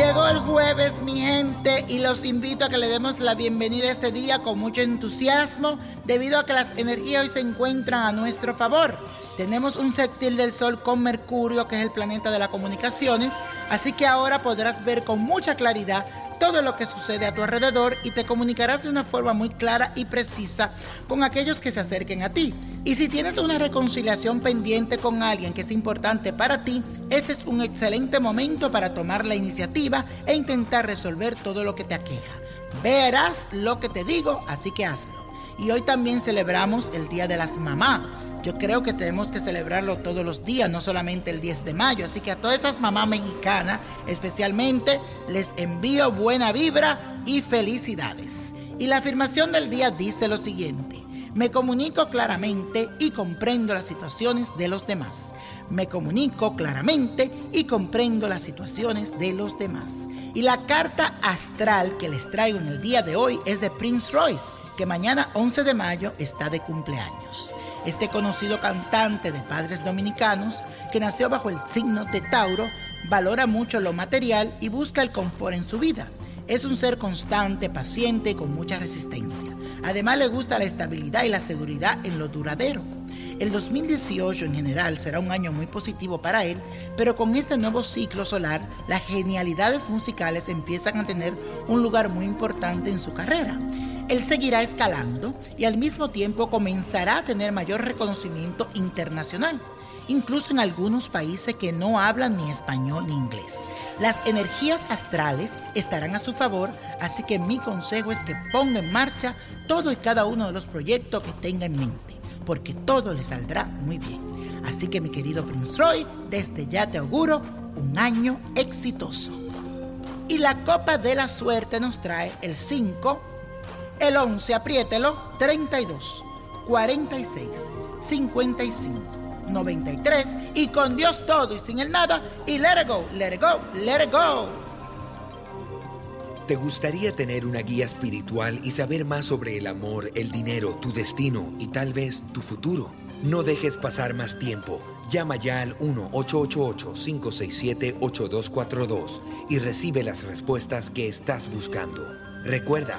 Llegó el jueves, mi gente, y los invito a que le demos la bienvenida a este día con mucho entusiasmo, debido a que las energías hoy se encuentran a nuestro favor. Tenemos un sextil del Sol con Mercurio, que es el planeta de las comunicaciones, así que ahora podrás ver con mucha claridad todo lo que sucede a tu alrededor y te comunicarás de una forma muy clara y precisa con aquellos que se acerquen a ti. Y si tienes una reconciliación pendiente con alguien que es importante para ti, este es un excelente momento para tomar la iniciativa e intentar resolver todo lo que te aqueja. Verás lo que te digo, así que hazlo. Y hoy también celebramos el Día de las Mamás. Yo creo que tenemos que celebrarlo todos los días, no solamente el 10 de mayo. Así que a todas esas mamás mexicanas, especialmente, les envío buena vibra y felicidades. Y la afirmación del día dice lo siguiente. Me comunico claramente y comprendo las situaciones de los demás. Me comunico claramente y comprendo las situaciones de los demás. Y la carta astral que les traigo en el día de hoy es de Prince Royce, que mañana 11 de mayo está de cumpleaños. Este conocido cantante de padres dominicanos, que nació bajo el signo de Tauro, valora mucho lo material y busca el confort en su vida. Es un ser constante, paciente con mucha resistencia. Además le gusta la estabilidad y la seguridad en lo duradero. El 2018 en general será un año muy positivo para él, pero con este nuevo ciclo solar, las genialidades musicales empiezan a tener un lugar muy importante en su carrera. Él seguirá escalando y al mismo tiempo comenzará a tener mayor reconocimiento internacional, incluso en algunos países que no hablan ni español ni inglés. Las energías astrales estarán a su favor, así que mi consejo es que ponga en marcha todo y cada uno de los proyectos que tenga en mente, porque todo le saldrá muy bien. Así que mi querido Prince Roy, desde ya te auguro un año exitoso. Y la copa de la suerte nos trae el 5, el 11, apriételo, 32, 46, 55, 93 y con Dios todo y sin el nada y let it go, let it go, let it go. ¿Te gustaría tener una guía espiritual y saber más sobre el amor, el dinero, tu destino y tal vez tu futuro? No dejes pasar más tiempo. Llama ya al 1-888-567-8242 y recibe las respuestas que estás buscando. Recuerda,